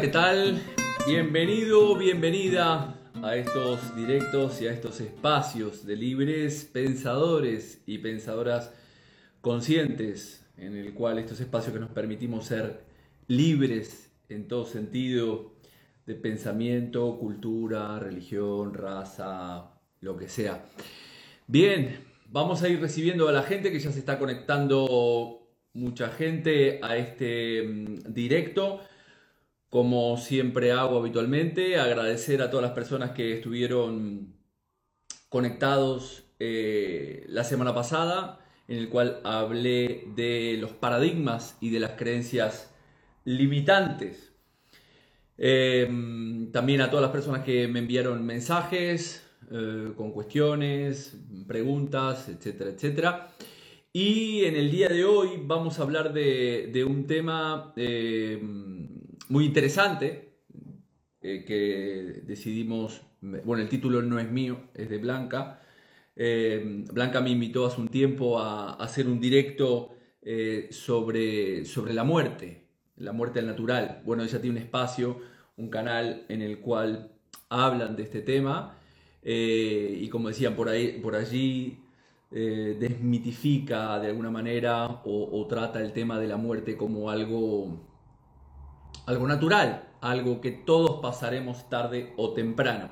¿qué tal? Bienvenido, bienvenida a estos directos y a estos espacios de libres pensadores y pensadoras conscientes, en el cual estos espacios que nos permitimos ser libres en todo sentido de pensamiento, cultura, religión, raza, lo que sea. Bien, vamos a ir recibiendo a la gente que ya se está conectando mucha gente a este mm, directo. Como siempre hago habitualmente, agradecer a todas las personas que estuvieron conectados eh, la semana pasada, en el cual hablé de los paradigmas y de las creencias limitantes. Em, también a todas las personas que me enviaron mensajes eh, con cuestiones, preguntas, etcétera, etcétera. Y en el día de hoy vamos a hablar de, un tema em, muy interesante eh, que decidimos, bueno, el título no es mío, es de Blanca. Em, Blanca me invitó hace un tiempo a, hacer un directo eh, sobre, sobre la muerte, la muerte natural. Bueno, ella tiene un espacio, un canal en el cual hablan de este tema eh, y como decían por, ahí, por allí, eh, desmitifica de alguna manera o, trata el tema de la muerte como algo, algo natural, algo que todos pasaremos tarde o temprano.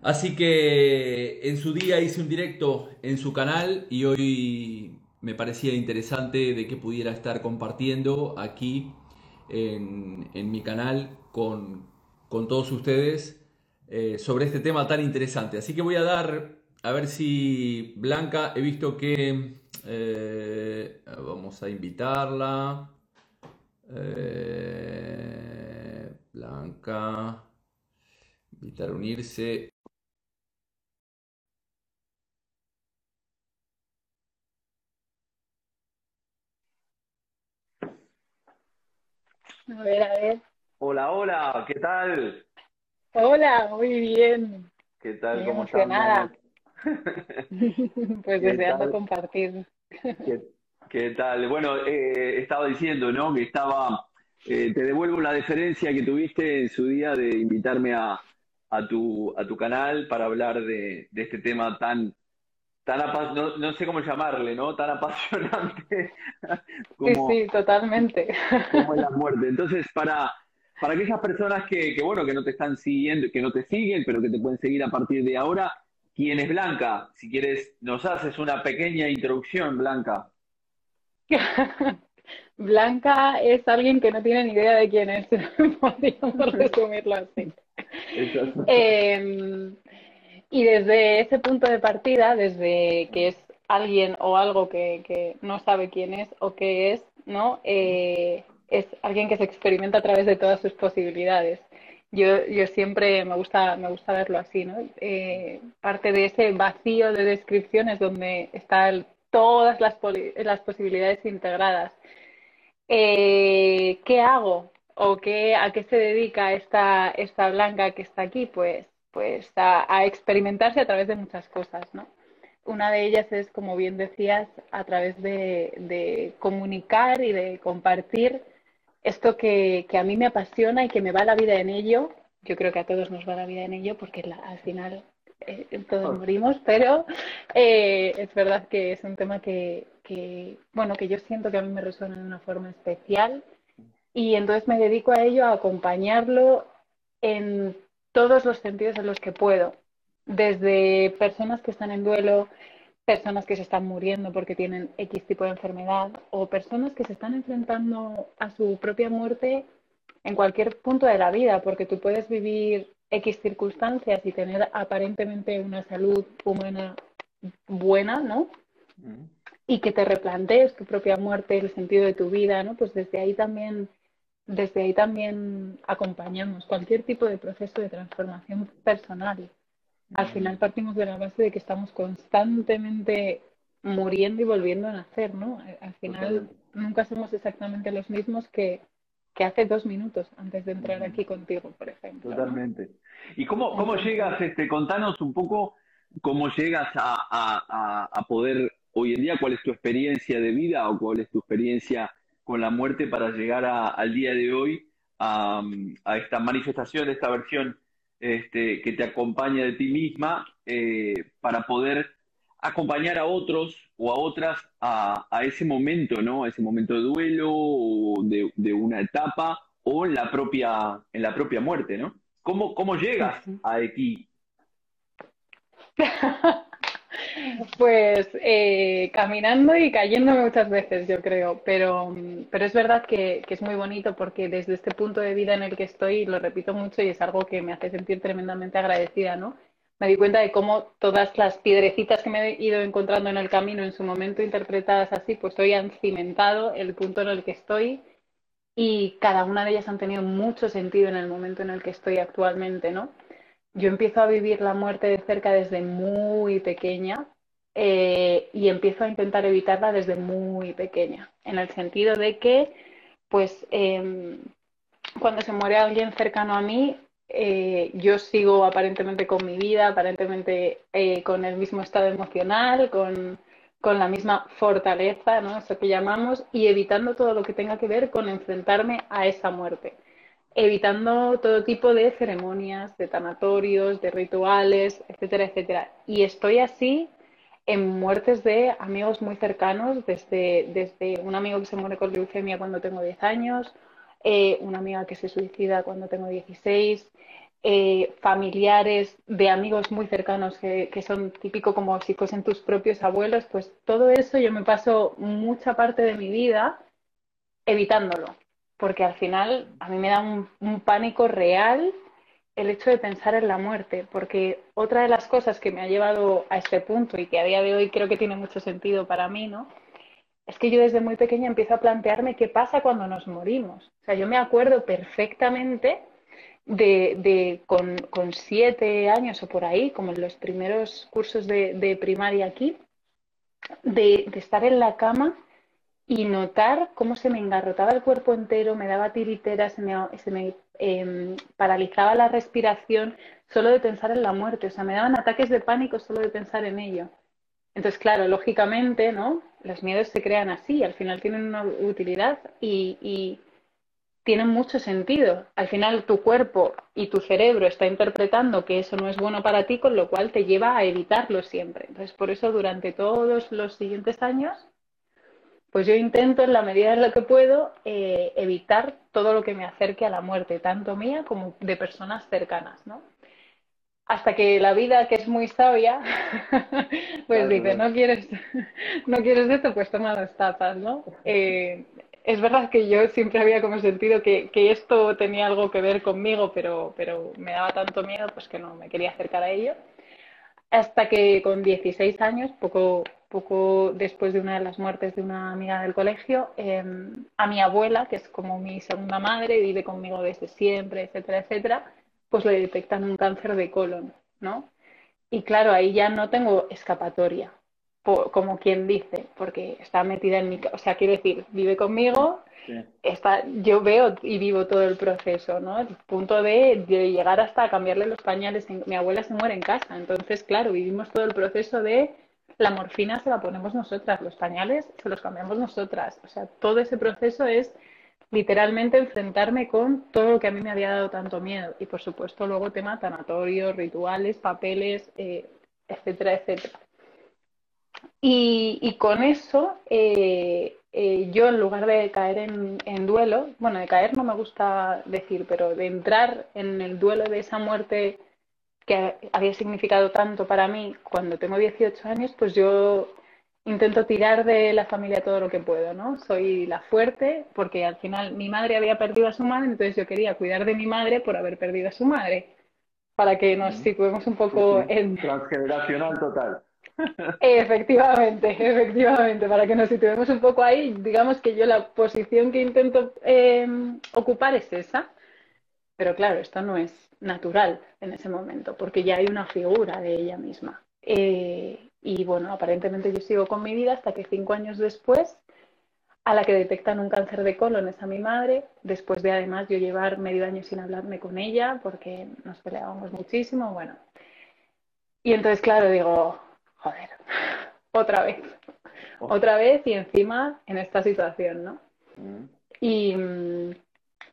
Así que en su día hice un directo en su canal y hoy me parecía interesante de que pudiera estar compartiendo aquí en, mi canal con, todos ustedes eh, sobre este tema tan interesante. Así que voy a dar, a ver si Blanca, he visto que eh, vamos a invitarla. Eh, Blanca, invitar a unirse. A ver, a ver. Hola, hola, ¿qué tal? Hola, muy bien. ¿Qué tal? ¿Cómo emocionada. pues deseando compartir. ¿Qué, tal? Bueno, eh, estaba diciendo, ¿no? Que estaba, eh, te devuelvo la deferencia que tuviste en su día de invitarme a, a, tu, a tu canal para hablar de, de este tema tan, tan no, no, sé cómo llamarle, ¿no? Tan apasionante como, sí, sí, totalmente. como la muerte. Entonces, para, para aquellas personas que, que, bueno, que no te están siguiendo, que no te siguen, pero que te pueden seguir a partir de ahora, ¿quién es Blanca? Si quieres, nos haces una pequeña introducción, Blanca. Blanca es alguien que no tiene ni idea de quién es, podríamos resumirlo así. Eh, y desde ese punto de partida, desde que es alguien o algo que, no sabe quién es o qué es, ¿no? Eh, es alguien que se experimenta a través de todas sus posibilidades. Yo, yo siempre me gusta, me gusta verlo así, ¿no? Eh, parte de ese vacío de descripciones donde están todas las, las posibilidades integradas. Eh, ¿Qué hago? ¿O qué, a qué se dedica esta, esta blanca que está aquí? Pues pues a, experimentarse a través de muchas cosas, ¿no? Una de ellas es, como bien decías, a través de, comunicar y de compartir esto que, a mí me apasiona y que me va la vida en ello. Yo creo que a todos nos va la vida en ello porque al final eh, todos morimos, pero eh, es verdad que es un tema que, que, bueno, que yo siento que a mí me resuena de una forma especial y entonces me dedico a ello, a acompañarlo en todos los sentidos en los que puedo, desde personas que están en duelo, personas que se están muriendo porque tienen X tipo de enfermedad o personas que se están enfrentando a su propia muerte en cualquier punto de la vida, porque tú puedes vivir X circunstancias y tener aparentemente una salud humana buena, ¿no? Mm. Y que te replantees tu propia muerte, el sentido de tu vida, ¿no? Pues desde ahí también desde ahí también acompañamos cualquier tipo de proceso de transformación personal. Al final partimos de la base de que estamos constantemente muriendo y volviendo a nacer, ¿no? Al final nunca somos exactamente los mismos que, hace dos minutos antes de entrar aquí contigo, por ejemplo. Totalmente. ¿Y cómo, cómo llegas, este, contanos un poco cómo llegas a, a poder hoy en día, cuál es tu experiencia de vida o cuál es tu experiencia con la muerte para llegar al día de hoy a, esta manifestación, esta versión este, que te acompaña de ti misma, eh, para poder acompañar a otros o a otras a, ese momento, ¿no? A ese momento de duelo o de, una etapa o en la propia, en la propia muerte, ¿no? ¿Cómo, cómo llegas a aquí? Pues eh, caminando y cayéndome muchas veces, yo creo, pero, pero es verdad que, que, es muy bonito porque desde este punto de vida en el que estoy, lo repito mucho y es algo que me hace sentir tremendamente agradecida, ¿no? Me di cuenta de cómo todas las piedrecitas que me he ido encontrando en el camino en su momento interpretadas así, pues hoy han cimentado el punto en el que estoy y cada una de ellas han tenido mucho sentido en el momento en el que estoy actualmente, ¿no? Yo empiezo a vivir la muerte de cerca desde muy pequeña eh, y empiezo a intentar evitarla desde muy pequeña, en el sentido de que, pues, em, cuando se muere alguien cercano a mí, eh, yo sigo aparentemente con mi vida, aparentemente eh, con el mismo estado emocional, con, con, la misma fortaleza, ¿no? Eso que llamamos, y evitando todo lo que tenga que ver con enfrentarme a esa muerte evitando todo tipo de ceremonias, de tanatorios, de rituales, etcétera, etcétera. Y estoy así en muertes de amigos muy cercanos, desde, desde un amigo que se muere con leucemia cuando tengo 10 años, eh, una amiga que se suicida cuando tengo 16, eh, familiares de amigos muy cercanos que, que, son típico como si fuesen tus propios abuelos, pues todo eso yo me paso mucha parte de mi vida evitándolo porque al final a mí me da un, pánico real el hecho de pensar en la muerte, porque otra de las cosas que me ha llevado a este punto y que a día de hoy creo que tiene mucho sentido para mí, ¿no? Es que yo desde muy pequeña empiezo a plantearme qué pasa cuando nos morimos. O sea, yo me acuerdo perfectamente de, con, siete años o por ahí, como en los primeros cursos de, primaria aquí, de, estar en la cama y notar cómo se me engarrotaba el cuerpo entero, me daba tiritera, se me, se me em, paralizaba la respiración solo de pensar en la muerte, o sea, me daban ataques de pánico solo de pensar en ello. Entonces, claro, lógicamente, ¿no? Los miedos se crean así, al final tienen una utilidad y, tienen mucho sentido. Al final tu cuerpo y tu cerebro está interpretando que eso no es bueno para ti, con lo cual te lleva a evitarlo siempre. Entonces, por eso durante todos los siguientes años pues yo intento en la medida de lo que puedo eh, evitar todo lo que me acerque a la muerte, tanto mía como de personas cercanas, ¿no? Hasta que la vida, que es muy sabia, pues dice, no quieres, no quieres esto, pues toma dos tapas, ¿no? Eh, es verdad que yo siempre había como sentido que, que, esto tenía algo que ver conmigo, pero, pero me daba tanto miedo pues que no me quería acercar a ello. Hasta que con 16 años, poco, poco después de una de las muertes de una amiga del colegio, em, a mi abuela, que es como mi segunda madre, vive conmigo desde siempre, etcétera, etcétera, pues le detectan un cáncer de colon, ¿no? Y claro, ahí ya no tengo escapatoria, como quien dice, porque está metida en mi... O sea, quiero decir, vive conmigo, está, yo veo y vivo todo el proceso, ¿no? El punto de, de llegar hasta cambiarle los pañales. Mi abuela se muere en casa, entonces, claro, vivimos todo el proceso de la morfina se la ponemos nosotras, los pañales se los cambiamos nosotras. O sea, todo ese proceso es literalmente enfrentarme con todo lo que a mí me había dado tanto miedo. Y por supuesto luego tema tanatorios, rituales, papeles, eh, etcétera, etcétera. Y, con eso, eh, eh, yo en lugar de caer en, en, duelo, bueno, de caer no me gusta decir, pero de entrar en el duelo de esa muerte que había significado tanto para mí cuando tengo 18 años, pues yo intento tirar de la familia todo lo que puedo, ¿no? Soy la fuerte porque al final mi madre había perdido a su madre, entonces yo quería cuidar de mi madre por haber perdido a su madre, para que nos situemos un poco en... Transgeneracional total. Efectivamente, efectivamente, para que nos situemos un poco ahí, digamos que yo la posición que intento eh, ocupar es esa, pero claro, esto no es natural en ese momento, porque ya hay una figura de ella misma. Eh, y bueno, aparentemente yo sigo con mi vida hasta que cinco años después, a la que detectan un cáncer de colon es a mi madre, después de además yo llevar medio año sin hablarme con ella porque nos peleábamos muchísimo, bueno. Y entonces, claro, digo, joder, otra vez, oh. otra vez y encima en esta situación, ¿no? Mm. Y,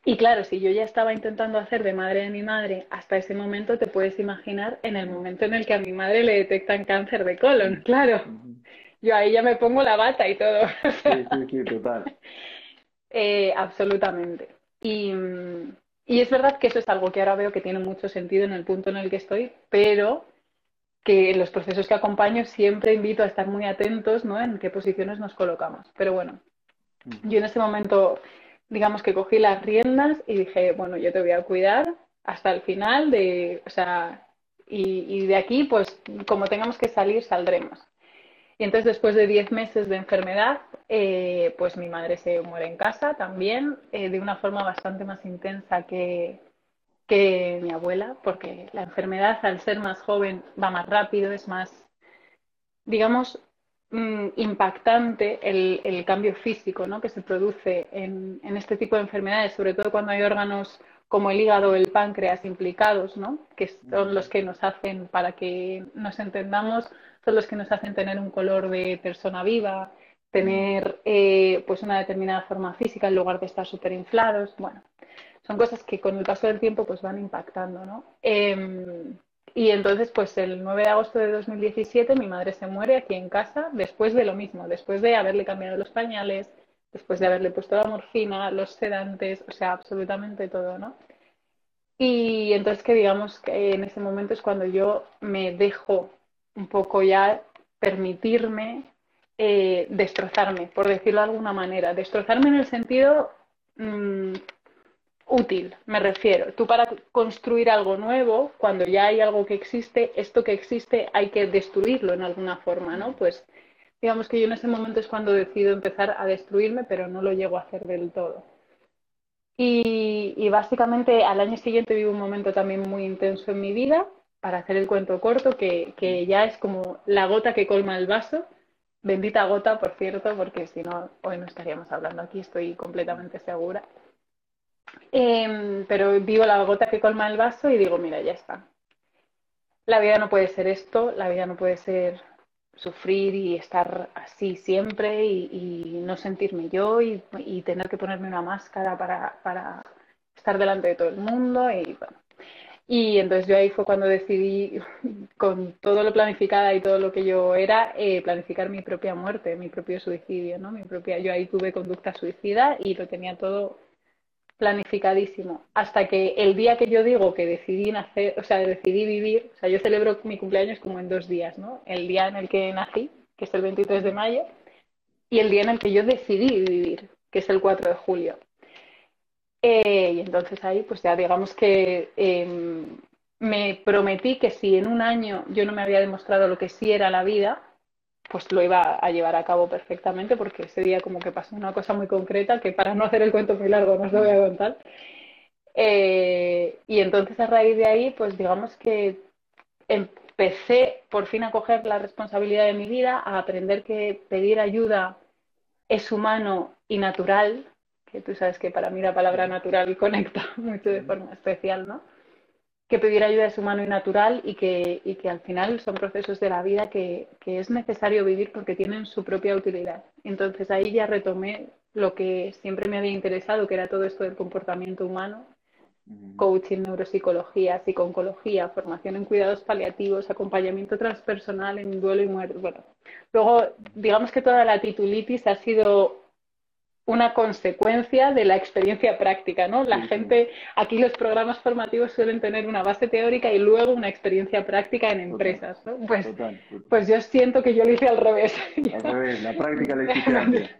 Y claro, si yo ya estaba intentando hacer de madre de mi madre hasta ese momento, te puedes imaginar en el momento en el que a mi madre le detectan cáncer de colon, claro. Yo ahí ya me pongo la bata y todo. Sí, sí, sí, total. Eh, absolutamente. Y, y es verdad que eso es algo que ahora veo que tiene mucho sentido en el punto en el que estoy, pero que en los procesos que acompaño siempre invito a estar muy atentos ¿no? en qué posiciones nos colocamos. Pero bueno, yo en ese momento digamos que cogí las riendas y dije, bueno, yo te voy a cuidar hasta el final de, o sea, y, de aquí, pues como tengamos que salir, saldremos. Y entonces después de 10 meses de enfermedad, eh, pues mi madre se muere en casa también, eh, de una forma bastante más intensa que, que mi abuela, porque la enfermedad al ser más joven va más rápido, es más, digamos, Mm, impactante el, cambio físico ¿no? que se produce en, este tipo de enfermedades, sobre todo cuando hay órganos como el hígado o el páncreas implicados, ¿no? que son los que nos hacen, para que nos entendamos, son los que nos hacen tener un color de persona viva, tener eh, pues una determinada forma física en lugar de estar súper inflados. Bueno, son cosas que con el paso del tiempo pues van impactando. ¿no? Em, y entonces, pues el 9 de agosto de 2017 mi madre se muere aquí en casa después de lo mismo, después de haberle cambiado los pañales, después de haberle puesto la morfina, los sedantes, o sea, absolutamente todo, ¿no? Y entonces que digamos que en ese momento es cuando yo me dejo un poco ya permitirme eh, destrozarme, por decirlo de alguna manera. Destrozarme en el sentido mm, útil, me refiero. Tú para construir algo nuevo, cuando ya hay algo que existe, esto que existe hay que destruirlo en alguna forma, ¿no? Pues digamos que yo en ese momento es cuando decido empezar a destruirme, pero no lo llego a hacer del todo. Y, básicamente al año siguiente vivo un momento también muy intenso en mi vida, para hacer el cuento corto, que, que ya es como la gota que colma el vaso. Bendita gota, por cierto, porque si no, hoy no estaríamos hablando aquí, estoy completamente segura. Em, pero vivo la gota que colma el vaso y digo, mira, ya está. La vida no puede ser esto, la vida no puede ser sufrir y estar así siempre y, no sentirme yo y, tener que ponerme una máscara para, estar delante de todo el mundo y bueno. Y entonces yo ahí fue cuando decidí, con todo lo planificada y todo lo que yo era, eh, planificar mi propia muerte, mi propio suicidio, ¿no? Mi propia, yo ahí tuve conducta suicida y lo tenía todo planificadísimo. Hasta que el día que yo digo que decidí nacer, o sea, decidí vivir, o sea, yo celebro mi cumpleaños como en dos días, ¿no? El día en el que nací, que es el 23 de mayo, y el día en el que yo decidí vivir, que es el 4 de julio. Eh, y entonces ahí, pues ya digamos que em, me prometí que si en un año yo no me había demostrado lo que sí era la vida, pues lo iba a llevar a cabo perfectamente porque ese día como que pasó una cosa muy concreta que para no hacer el cuento muy largo no os lo voy a contar. Eh, y entonces a raíz de ahí, pues digamos que empecé por fin a coger la responsabilidad de mi vida, a aprender que pedir ayuda es humano y natural, que tú sabes que para mí la palabra natural conecta mucho de forma especial, ¿no? Que pedir ayuda es humano y natural y que, y que al final son procesos de la vida que, que, es necesario vivir porque tienen su propia utilidad. Entonces ahí ya retomé lo que siempre me había interesado, que era todo esto del comportamiento humano, coaching, neuropsicología, psiconcología, formación en cuidados paliativos, acompañamiento transpersonal en duelo y muerte. Bueno, luego digamos que toda la titulitis ha sido una consecuencia de la experiencia práctica, ¿no? La gente, aquí los programas formativos suelen tener una base teórica y luego una experiencia práctica en empresas, ¿no? Pues, pues yo siento que yo lo hice al revés. Al revés, la práctica la antes.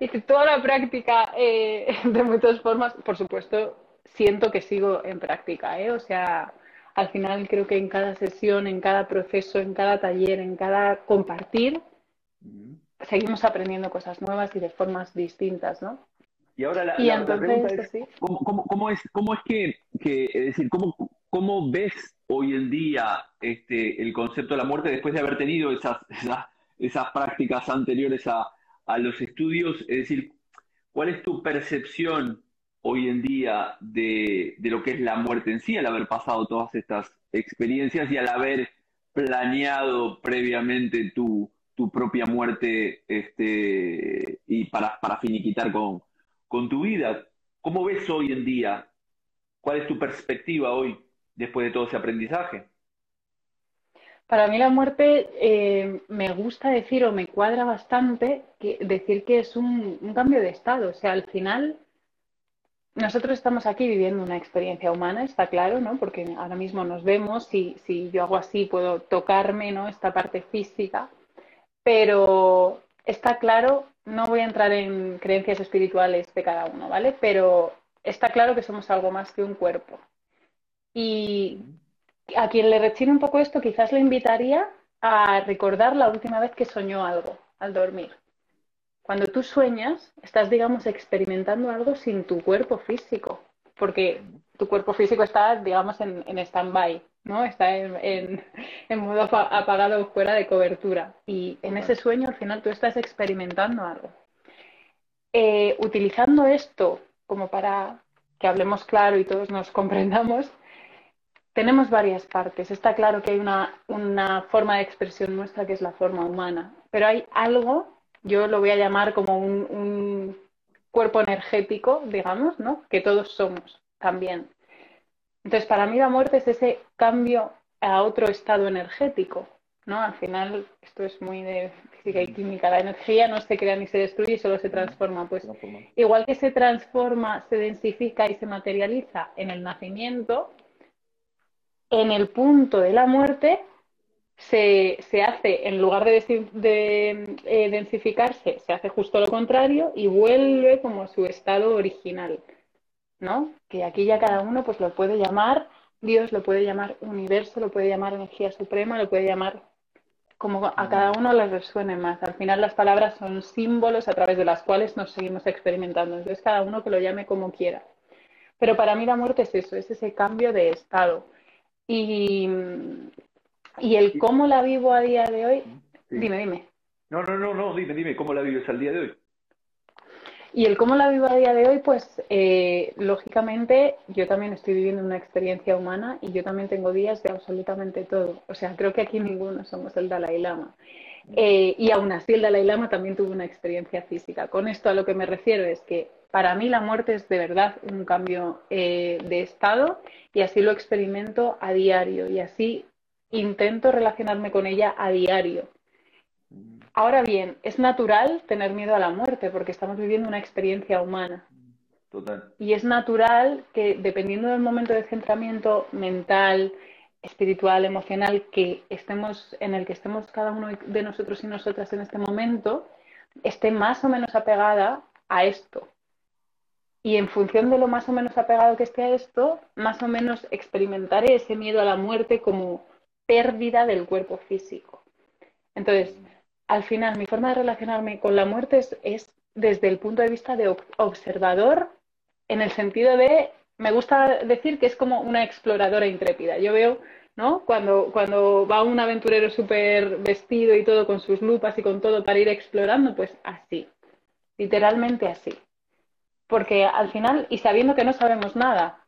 Y toda la práctica, eh, de muchas formas, por supuesto, siento que sigo en práctica, ¿eh? O sea, al final creo que en cada sesión, en cada proceso, en cada taller, en cada compartir, seguimos aprendiendo cosas nuevas y de formas distintas, ¿no? Y ahora la, pregunta es, ¿cómo, es, cómo es que, es decir, cómo, cómo ves hoy en día este, el concepto de la muerte después de haber tenido esas, esas, prácticas anteriores a, a, los estudios? Es decir, ¿cuál es tu percepción hoy en día de, de lo que es la muerte en sí, al haber pasado todas estas experiencias y al haber planeado previamente tu, tu propia muerte este, y para, para finiquitar con, con tu vida. ¿Cómo ves hoy en día? ¿Cuál es tu perspectiva hoy después de todo ese aprendizaje? Para mí la muerte eh, me gusta decir o me cuadra bastante decir que es un, un, cambio de estado. O sea, al final nosotros estamos aquí viviendo una experiencia humana, está claro, ¿no? Porque ahora mismo nos vemos, si, si yo hago así puedo tocarme, ¿no? Esta parte física, pero está claro, no voy a entrar en creencias espirituales de cada uno, ¿vale? Pero está claro que somos algo más que un cuerpo. Y a quien le rechine un poco esto, quizás le invitaría a recordar la última vez que soñó algo al dormir. Cuando tú sueñas, estás, digamos, experimentando algo sin tu cuerpo físico, porque tu cuerpo físico está, digamos, en, en stand-by, ¿no? Está en, en, modo apagado fuera de cobertura. Y en ese sueño, al final, tú estás experimentando algo. Eh, utilizando esto como para que hablemos claro y todos nos comprendamos, tenemos varias partes. Está claro que hay una, una, forma de expresión nuestra que es la forma humana, pero hay algo, yo lo voy a llamar como un, un cuerpo energético, digamos, ¿no? Que todos somos también. Entonces, para mí la muerte es ese cambio a otro estado energético, ¿no? Al final, esto es muy de física y química, la energía no se crea ni se destruye, solo se transforma. Pues igual que se transforma, se densifica y se materializa en el nacimiento, en el punto de la muerte se, se hace, en lugar de, eh, densificarse, se hace justo lo contrario y vuelve como a su estado original, ¿no? Que aquí ya cada uno pues lo puede llamar, Dios lo puede llamar universo, lo puede llamar energía suprema, lo puede llamar como a cada uno le resuene más. Al final las palabras son símbolos a través de las cuales nos seguimos experimentando. Entonces cada uno que lo llame como quiera. Pero para mí la muerte es eso, es ese cambio de estado y, y el cómo la vivo a día de hoy, dime, dime. No, no, no, no, dime, dime, ¿cómo la vives al día de hoy? Y el cómo la vivo a día de hoy, pues eh, lógicamente yo también estoy viviendo una experiencia humana y yo también tengo días de absolutamente todo. O sea, creo que aquí ninguno somos el Dalai Lama. Eh, y aún así el Dalai Lama también tuvo una experiencia física. Con esto a lo que me refiero es que para mí la muerte es de verdad un cambio eh, de estado y así lo experimento a diario y así intento relacionarme con ella a diario. Ahora bien, es natural tener miedo a la muerte porque estamos viviendo una experiencia humana. Total. Y es natural que dependiendo del momento de centramiento mental, espiritual, emocional que estemos en el que estemos cada uno de nosotros y nosotras en este momento, esté más o menos apegada a esto. Y en función de lo más o menos apegado que esté a esto, más o menos experimentaré ese miedo a la muerte como pérdida del cuerpo físico. Entonces, al final, mi forma de relacionarme con la muerte es, desde el punto de vista de observador, en el sentido de, me gusta decir que es como una exploradora intrépida. Yo veo, ¿no? Cuando, cuando va un aventurero súper vestido y todo con sus lupas y con todo para ir explorando, pues así, literalmente así porque al final, y sabiendo que no sabemos nada,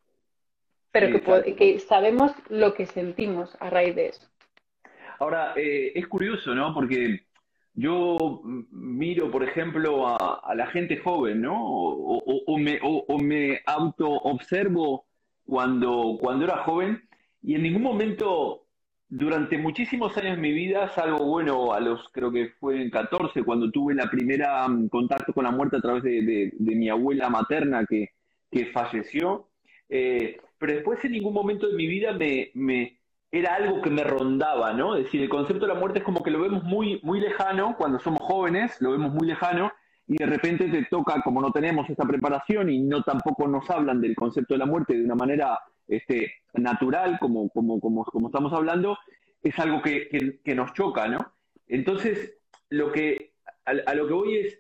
pero que, sabemos lo que sentimos a raíz de eso. Ahora, eh, es curioso, ¿no? Porque yo miro, por ejemplo, a, la gente joven, ¿no? O, me, o me auto-observo cuando, cuando era joven y en ningún momento durante muchísimos años de mi vida, salvo, bueno, a los, creo que fue en 14, cuando tuve la primera mm, contacto con la muerte a través de, mi abuela materna que, que falleció, eh, pero después en ningún momento de mi vida me, era algo que me rondaba, ¿no? Es decir, el concepto de la muerte es como que lo vemos muy, muy lejano cuando somos jóvenes, lo vemos muy lejano, y de repente te toca, como no tenemos esta preparación y no tampoco nos hablan del concepto de la muerte de una manera este, natural, como, como, como, estamos hablando, es algo que, que, nos choca, ¿no? Entonces, lo que, a, lo que voy es,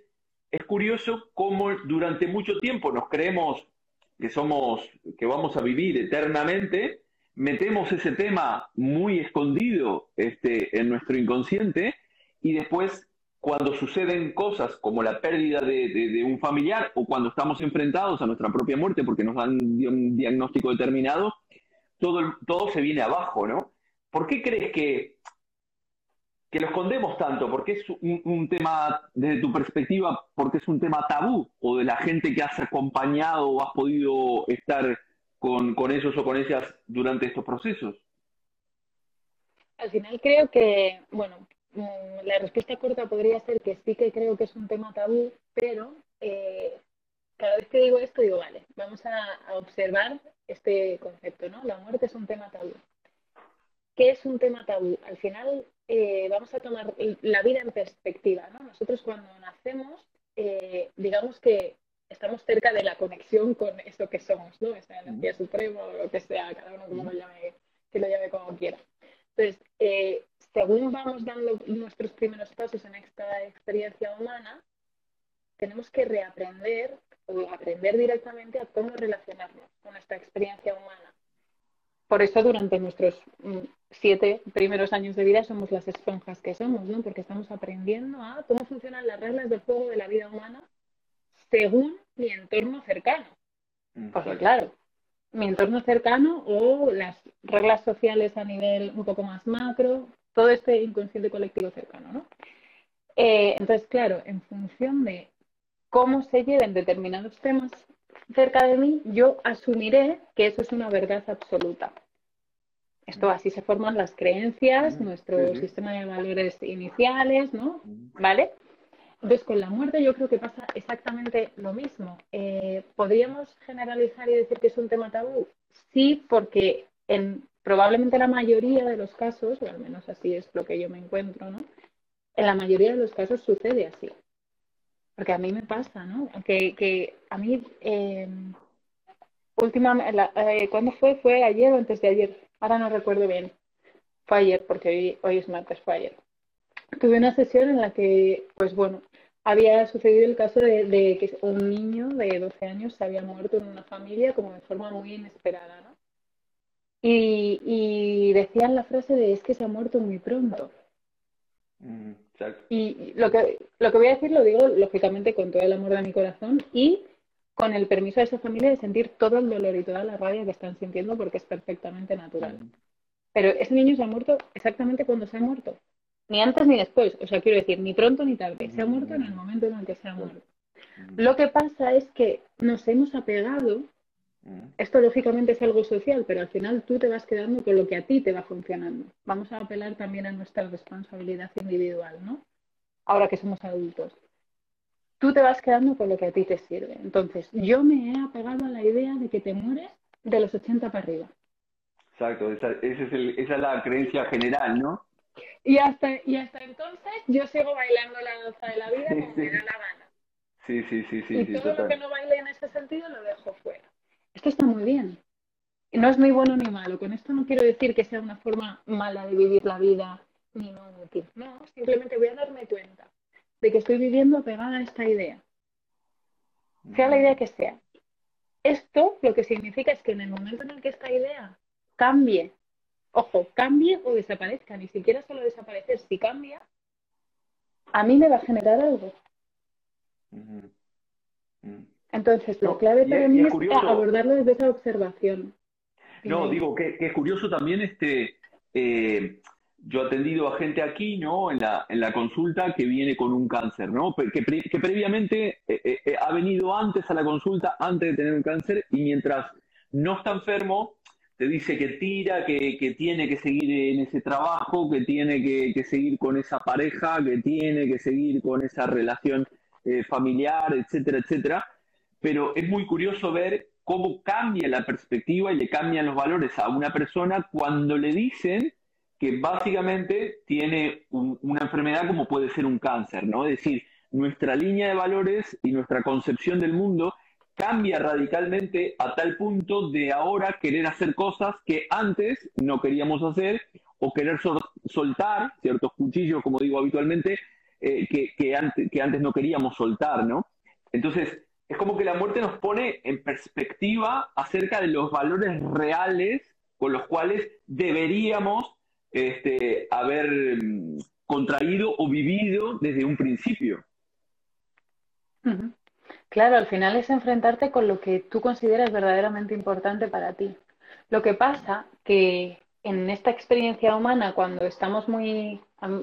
es curioso cómo durante mucho tiempo nos creemos que somos, que vamos a vivir eternamente, metemos ese tema muy escondido este, en nuestro inconsciente y después cuando suceden cosas como la pérdida de, un familiar o cuando estamos enfrentados a nuestra propia muerte porque nos dan un diagnóstico determinado, todo, todo se viene abajo, ¿no? ¿Por qué crees que que lo escondemos tanto? ¿Por qué es un, tema, desde tu perspectiva, porque es un tema tabú? ¿O de la gente que has acompañado o has podido estar con, con ellos o con ellas durante estos procesos? Al final creo que, bueno, mm, la respuesta corta podría ser que sí que creo que es un tema tabú, pero eh, cada vez que digo esto digo, vale, vamos a, observar este concepto, ¿no? La muerte es un tema tabú. ¿Qué es un tema tabú? Al final eh, vamos a tomar la vida en perspectiva, ¿no? Nosotros cuando nacemos, eh, digamos que estamos cerca de la conexión con eso que somos, ¿no? Esa energía suprema o lo que sea, cada uno como lo llame, que lo llame como quiera. Entonces, eh, según vamos dando nuestros primeros pasos en esta experiencia humana, tenemos que reaprender o aprender directamente a cómo relacionarnos con esta experiencia humana. Por eso durante nuestros mm, siete primeros años de vida somos las esponjas que somos, ¿no? Porque estamos aprendiendo a cómo funcionan las reglas del juego de la vida humana según mi entorno cercano. Porque claro, mi entorno cercano o las reglas sociales a nivel un poco más macro, todo este inconsciente colectivo cercano, ¿no? Eh, entonces, claro, en función de cómo se lleven determinados temas cerca de mí, yo asumiré que eso es una verdad absoluta. Esto así se forman las creencias, nuestro sistema de valores iniciales, ¿no? ¿Vale? Entonces, con la muerte yo creo que pasa exactamente lo mismo. Eh, ¿Podríamos generalizar y decir que es un tema tabú? Sí, porque en probablemente la mayoría de los casos, o al menos así es lo que yo me encuentro, ¿no? En la mayoría de los casos sucede así. Porque a mí me pasa, ¿no? Que, que a mí, eh, últimamente, ¿cuándo fue? ¿Fue ayer o antes de ayer? Ahora no recuerdo bien. Fue ayer, porque hoy, hoy es martes, fue ayer tuve una sesión en la que, pues bueno, había sucedido el caso de, que un niño de 12 años se había muerto en una familia como de forma muy inesperada, ¿no? Y, decían la frase de es que se ha muerto muy pronto. Mm, y lo que, lo que voy a decir lo digo lógicamente con todo el amor de mi corazón y con el permiso de esa familia de sentir todo el dolor y toda la rabia que están sintiendo porque es perfectamente natural. Pero ese niño se ha muerto exactamente cuando se ha muerto. Ni antes ni después, o sea, quiero decir, ni pronto ni tarde, se ha muerto en el momento en el que se ha muerto. Lo que pasa es que nos hemos apegado, esto lógicamente es algo social, pero al final tú te vas quedando con lo que a ti te va funcionando. Vamos a apelar también a nuestra responsabilidad individual, ¿no? Ahora que somos adultos. Tú te vas quedando con lo que a ti te sirve. Entonces, yo me he apegado a la idea de que te mueres de los 80 para arriba. Exacto, esa, es, esa es la creencia general, ¿no? Y hasta, y hasta entonces yo sigo bailando la danza de la vida como me da la gana. Sí, sí, sí, sí. Y todo lo que no baile en ese sentido lo dejo fuera. Esto está muy bien. No es ni bueno ni malo. Con esto no quiero decir que sea una forma mala de vivir la vida ni no útil. No, simplemente voy a darme cuenta de que estoy viviendo pegada a esta idea. Sea la idea que sea. Esto lo que significa es que en el momento en el que esta idea cambie ojo, cambie o desaparezca, ni siquiera solo desaparecer, si cambia, a mí me va a generar algo. Entonces, la clave para mí es, abordarlo desde esa observación. No, digo que, es curioso también este. Eh, yo he atendido a gente aquí, ¿no? En la, en la consulta que viene con un cáncer, ¿no? Que, que previamente eh, eh, ha venido antes a la consulta, antes de tener un cáncer, y mientras no está enfermo, te dice que tira, que, tiene que seguir en ese trabajo, que tiene que, seguir con esa pareja, que tiene que seguir con esa relación eh, familiar, etcétera, etcétera. Pero es muy curioso ver cómo cambia la perspectiva y le cambian los valores a una persona cuando le dicen que básicamente tiene una enfermedad como puede ser un cáncer, ¿no? Es decir, nuestra línea de valores y nuestra concepción del mundo cambia radicalmente a tal punto de ahora querer hacer cosas que antes no queríamos hacer o querer soltar ciertos cuchillos, como digo habitualmente, eh, que, antes, que antes no queríamos soltar, ¿no? Entonces, es como que la muerte nos pone en perspectiva acerca de los valores reales con los cuales deberíamos este, haber mm, contraído o vivido desde un principio. Claro, al final es enfrentarte con lo que tú consideras verdaderamente importante para ti. Lo que pasa que en esta experiencia humana, cuando estamos muy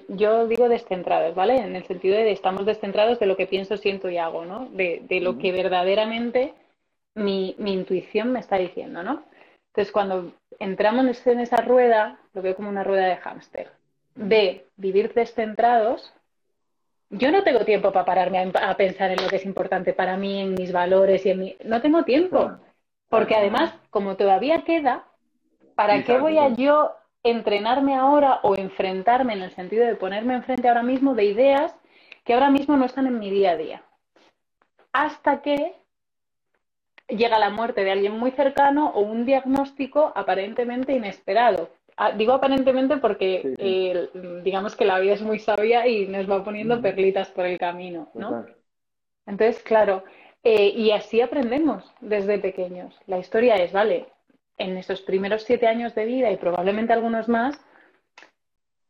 yo digo descentrados, ¿vale? En el sentido de estamos descentrados de lo que pienso, siento y hago, ¿no? De, lo que verdaderamente mi, mi, intuición me está diciendo, ¿no? Entonces, cuando entramos en esa rueda, lo veo como una rueda de hámster, de vivir descentrados, yo no tengo tiempo para pararme a, pensar en lo que es importante para mí, en mis valores y en mi... No tengo tiempo. Porque además, como todavía queda, ¿para qué voy a yo entrenarme ahora o enfrentarme en el sentido de ponerme enfrente ahora mismo de ideas que ahora mismo no están en mi día a día? Hasta que llega la muerte de alguien muy cercano o un diagnóstico aparentemente inesperado. Ah, digo aparentemente porque digamos que la vida es muy sabia y nos va poniendo perlitas por el camino, ¿no? Entonces, claro, eh, y así aprendemos desde pequeños. La historia es, vale, en esos primeros siete años de vida y probablemente algunos más,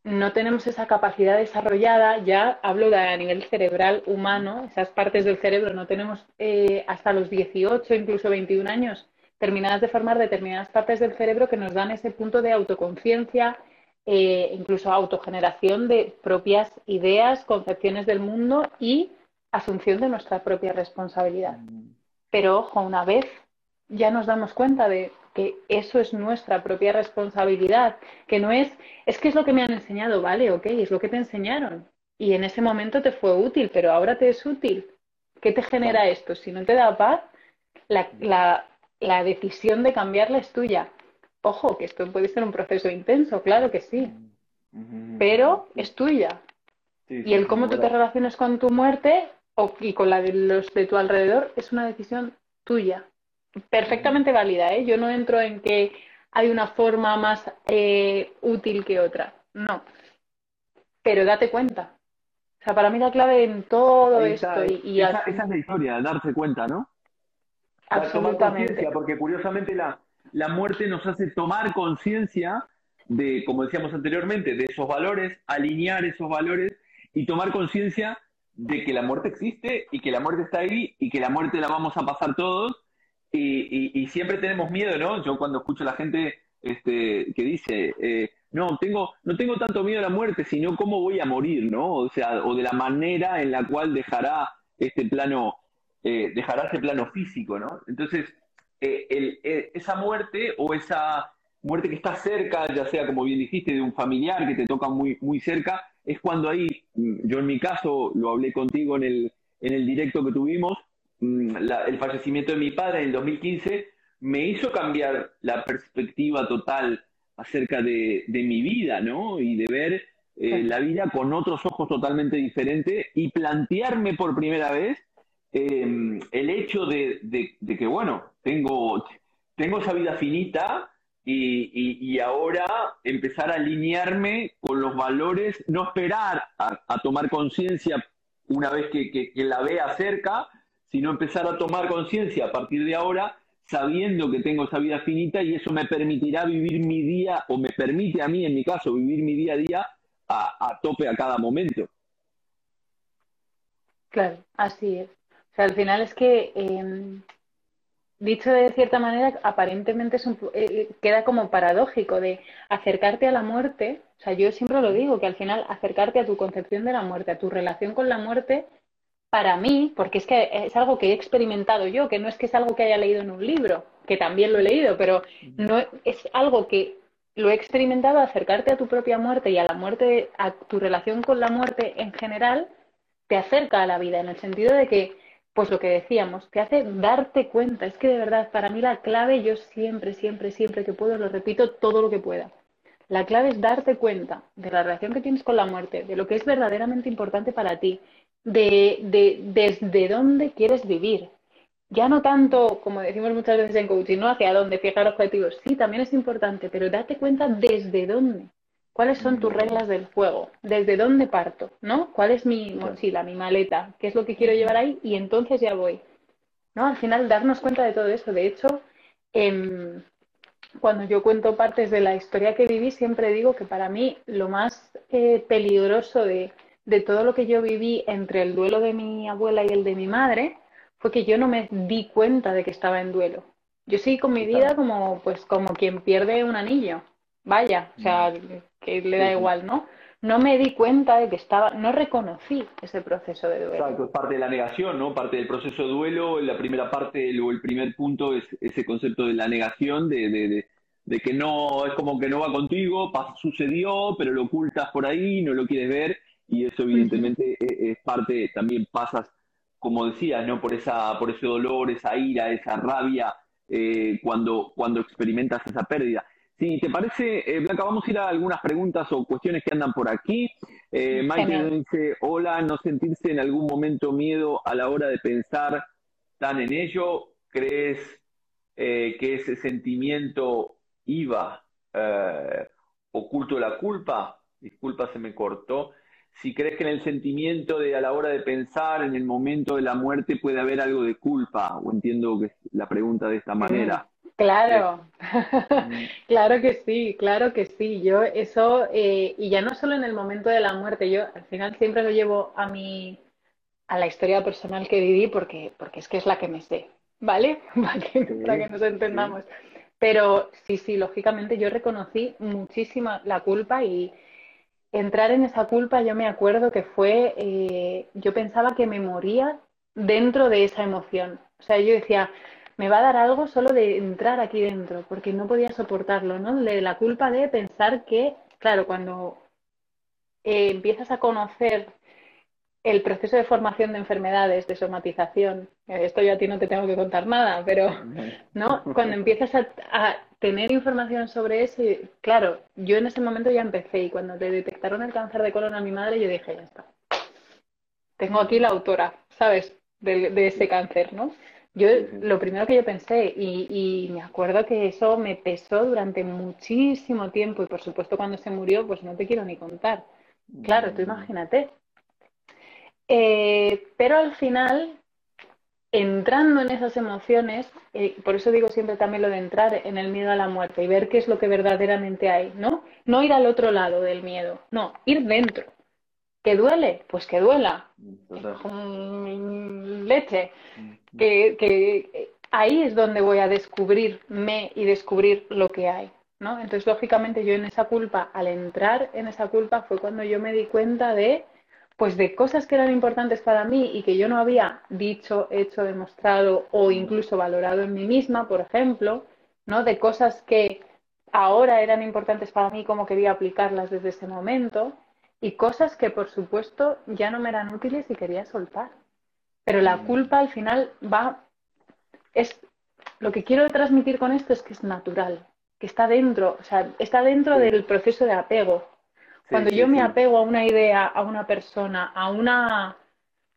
no tenemos esa capacidad desarrollada, ya hablo de a nivel cerebral humano, esas partes del cerebro no tenemos eh, hasta los 18, incluso 21 años terminadas de formar determinadas partes del cerebro que nos dan ese punto de autoconciencia, eh, incluso autogeneración de propias ideas, concepciones del mundo y asunción de nuestra propia responsabilidad. Pero ojo, una vez ya nos damos cuenta de que eso es nuestra propia responsabilidad, que no es, es que es lo que me han enseñado, vale, ok, es lo que te enseñaron. Y en ese momento te fue útil, pero ahora te es útil. ¿Qué te genera esto? Si no te da paz, la, la decisión de cambiarla es tuya. Ojo, que esto puede ser un proceso intenso, claro que sí, pero es tuya. y el cómo tú te relaciones con tu muerte o, y con la de los de tu alrededor es una decisión tuya. Perfectamente válida, ¿eh? Yo no entro en que hay una forma más eh, útil que otra. No. Pero date cuenta. O sea, para mí la clave en todo esto y, esa, esa, es la historia, darse cuenta, ¿no? Absolutamente. Porque curiosamente la, la muerte nos hace tomar conciencia de, como decíamos anteriormente, de esos valores, alinear esos valores y tomar conciencia de que la muerte existe y que la muerte está ahí y que la muerte la vamos a pasar todos y, siempre tenemos miedo, ¿no? Yo cuando escucho a la gente este, que dice, eh, no, tengo, no tengo tanto miedo a la muerte, sino cómo voy a morir, ¿no? O sea, o de la manera en la cual dejará este plano eh, dejará ese plano físico, ¿no? Entonces, eh, esa muerte o esa muerte que está cerca, ya sea como bien dijiste, de un familiar que te toca muy, muy cerca, es cuando ahí, mm, yo en mi caso lo hablé contigo en el, en el directo que tuvimos, mm, el fallecimiento de mi padre en el 2015 me hizo cambiar la perspectiva total acerca de, mi vida, ¿no? Y de ver la vida con otros ojos totalmente diferentes y plantearme por primera vez Em, el hecho de, que, bueno, tengo, tengo esa vida finita y, ahora empezar a alinearme con los valores, no esperar a, tomar conciencia una vez que, la vea cerca, sino empezar a tomar conciencia a partir de ahora sabiendo que tengo esa vida finita y eso me permitirá vivir mi día, o me permite a mí, en mi caso, vivir mi día a día a tope a cada momento. Claro, así es sea, al final es que, em, dicho de cierta manera, aparentemente es un, eh, eh, queda como paradójico de acercarte a la muerte. O sea, yo siempre lo digo, que al final acercarte a tu concepción de la muerte, a tu relación con la muerte, para mí, porque es que es algo que he experimentado yo, que no es que es algo que haya leído en un libro, que también lo he leído, pero no es algo que lo he experimentado, acercarte a tu propia muerte y a la muerte, a tu relación con la muerte en general, te acerca a la vida, en el sentido de que pues lo que decíamos, te hace darte cuenta. Es que de verdad, para mí la clave, yo siempre, siempre, siempre que puedo, lo repito todo lo que pueda. La clave es darte cuenta de la relación que tienes con la muerte, de lo que es verdaderamente importante para ti, de, de desde dónde quieres vivir. Ya no tanto, como decimos muchas veces en coaching, no hacia dónde fijar objetivos. Sí, también es importante, pero date cuenta desde dónde. ¿Cuáles son tus reglas del juego? ¿Desde dónde parto? ¿No? ¿Cuál es mi mochila, mi maleta? ¿Qué es lo que quiero llevar ahí? Y entonces ya voy. ¿No? Al final, darnos cuenta de todo eso. De hecho, em, cuando yo cuento partes de la historia que viví, siempre digo que para mí lo más eh, peligroso de, de todo lo que yo viví entre el duelo de mi abuela y el de mi madre fue que yo no me di cuenta de que estaba en duelo. Yo seguí con mi vida como, pues, como quien pierde un anillo. Vaya, o sea, que le da igual, ¿no? no me di cuenta de que estaba, no reconocí ese proceso de duelo. Exacto, es parte de la negación, ¿no? Parte del proceso de duelo, la primera parte o el primer punto es ese concepto de la negación, de, de, de, que no, es como que no va contigo, sucedió, pero lo ocultas por ahí, no lo quieres ver, y eso evidentemente es, parte, también pasas, como decías, ¿no? Por esa, por ese dolor, esa ira, esa rabia, eh, cuando, cuando experimentas esa pérdida. Si te parece, eh, Blanca, vamos a ir a algunas preguntas o cuestiones que andan por aquí. Eh, Mike dice, hola, no sentirse en algún momento miedo a la hora de pensar tan en ello. ¿Crees eh, que ese sentimiento iba oculto la culpa? Disculpa, se me cortó. Si crees que en el sentimiento de a la hora de pensar, en el momento de la muerte, puede haber algo de culpa, o entiendo que es la pregunta de esta manera. Claro, claro que sí, claro que sí. Yo eso, eh, y ya no solo en el momento de la muerte, yo al final siempre lo llevo a mi, a la historia personal que viví porque, porque es que es la que me sé, ¿vale? Para que, nos entendamos. Pero sí, sí, lógicamente yo reconocí muchísimo la culpa y entrar en esa culpa, yo me acuerdo que fue, eh, yo pensaba que me moría dentro de esa emoción. O sea, yo decía, me va a dar algo solo de entrar aquí dentro, porque no podía soportarlo, ¿no? De la culpa de pensar que, claro, cuando eh, empiezas a conocer el proceso de formación de enfermedades, de somatización, eh, esto yo a ti no te tengo que contar nada, pero ¿no? cuando empiezas a, a, tener información sobre eso, claro, yo en ese momento ya empecé y cuando te detectaron el cáncer de colon a mi madre, yo dije, ya está. Tengo aquí la autora, ¿sabes? De, de ese cáncer, ¿no? Yo lo primero que yo pensé, y, me acuerdo que eso me pesó durante muchísimo tiempo, y por supuesto cuando se murió, pues no te quiero ni contar. Claro, tú imagínate. Eh, pero al final, entrando en esas emociones, eh, por eso digo siempre también lo de entrar en el miedo a la muerte y ver qué es lo que verdaderamente hay, ¿no? No ir al otro lado del miedo, no, ir dentro. ¿Que duele? Pues que duela. leche. Que, ahí es donde voy a descubrirme y descubrir lo que hay. ¿no? Entonces, lógicamente, yo en esa culpa, al entrar en esa culpa, fue cuando yo me di cuenta de, pues, de cosas que eran importantes para mí y que yo no había dicho, hecho, demostrado o incluso valorado en mí misma, por ejemplo, ¿no? De cosas que ahora eran importantes para mí, como quería aplicarlas desde ese momento y cosas que por supuesto ya no me eran útiles y quería soltar. Pero la mm. culpa al final va, es, lo que quiero transmitir con esto es que es natural, que está dentro, o sea, está dentro del proceso de apego. Cuando yo me apego a una idea, a una persona, a una,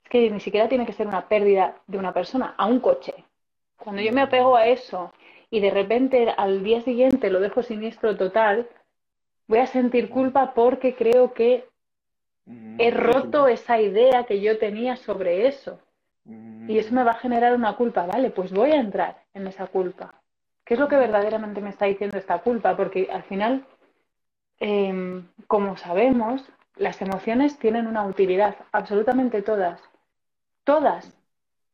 es que ni siquiera tiene que ser una pérdida de una persona, a un coche. Cuando yo me apego a eso y de repente al día siguiente lo dejo siniestro total, voy a sentir culpa porque creo que mm, he roto esa idea que yo tenía sobre eso. Y eso me va a generar una culpa, vale, pues voy a entrar en esa culpa. ¿Qué es lo que mm. verdaderamente me está diciendo esta culpa? Porque al final, em, como sabemos, las emociones tienen una utilidad, absolutamente todas. Todas.